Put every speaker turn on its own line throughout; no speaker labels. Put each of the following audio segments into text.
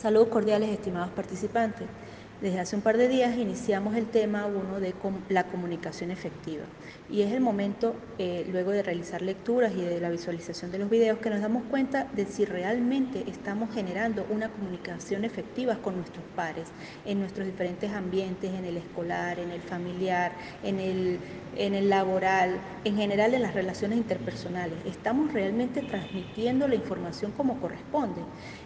Saludos cordiales, estimados participantes. Desde hace un par de días iniciamos el tema uno de la comunicación efectiva y es el momento, eh, luego de realizar lecturas y de la visualización de los videos, que nos damos cuenta de si realmente estamos generando una comunicación efectiva con nuestros pares, en nuestros diferentes ambientes, en el escolar, en el familiar, en el, en el laboral, en general en las relaciones interpersonales. Estamos realmente transmitiendo la información como corresponde.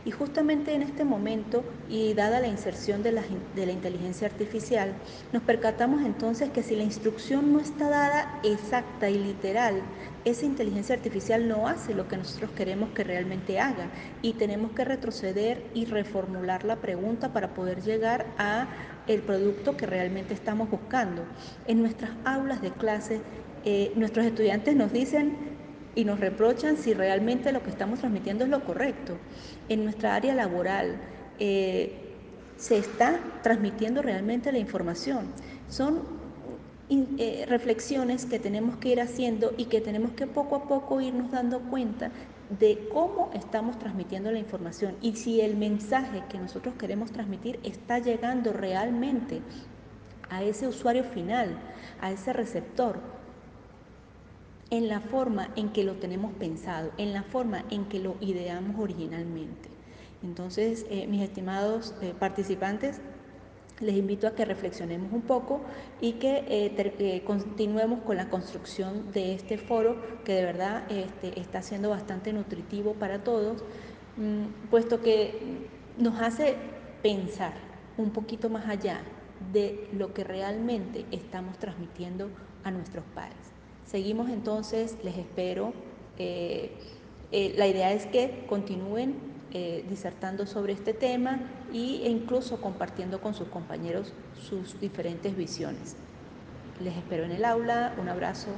Y justamente en este momento, y dada la inserción de la, de la inteligencia artificial, nos percatamos entonces que si la instrucción no está dada exacta y literal, esa inteligencia artificial no hace lo que nosotros queremos que realmente haga y tenemos que retroceder y reformular la pregunta para poder llegar a el producto que realmente estamos buscando. En nuestras aulas de clase, eh, nuestros estudiantes nos dicen y nos reprochan si realmente lo que estamos transmitiendo es lo correcto. En nuestra área laboral eh, se está transmitiendo realmente la información. Son eh, reflexiones que tenemos que ir haciendo y que tenemos que poco a poco irnos dando cuenta de cómo estamos transmitiendo la información y si el mensaje que nosotros queremos transmitir está llegando realmente a ese usuario final, a ese receptor, en la forma en que lo tenemos pensado, en la forma en que lo ideamos originalmente. Entonces, eh, mis estimados eh, participantes, les invito a que reflexionemos un poco y que eh, continuemos con la construcción de este foro que de verdad este, está siendo bastante nutritivo para todos, mm, puesto que nos hace pensar un poquito más allá de lo que realmente estamos transmitiendo a nuestros pares. Seguimos entonces, les espero. La idea es que continúen eh, disertando sobre este tema e incluso compartiendo con sus compañeros sus diferentes visiones. Les espero en el aula, un abrazo.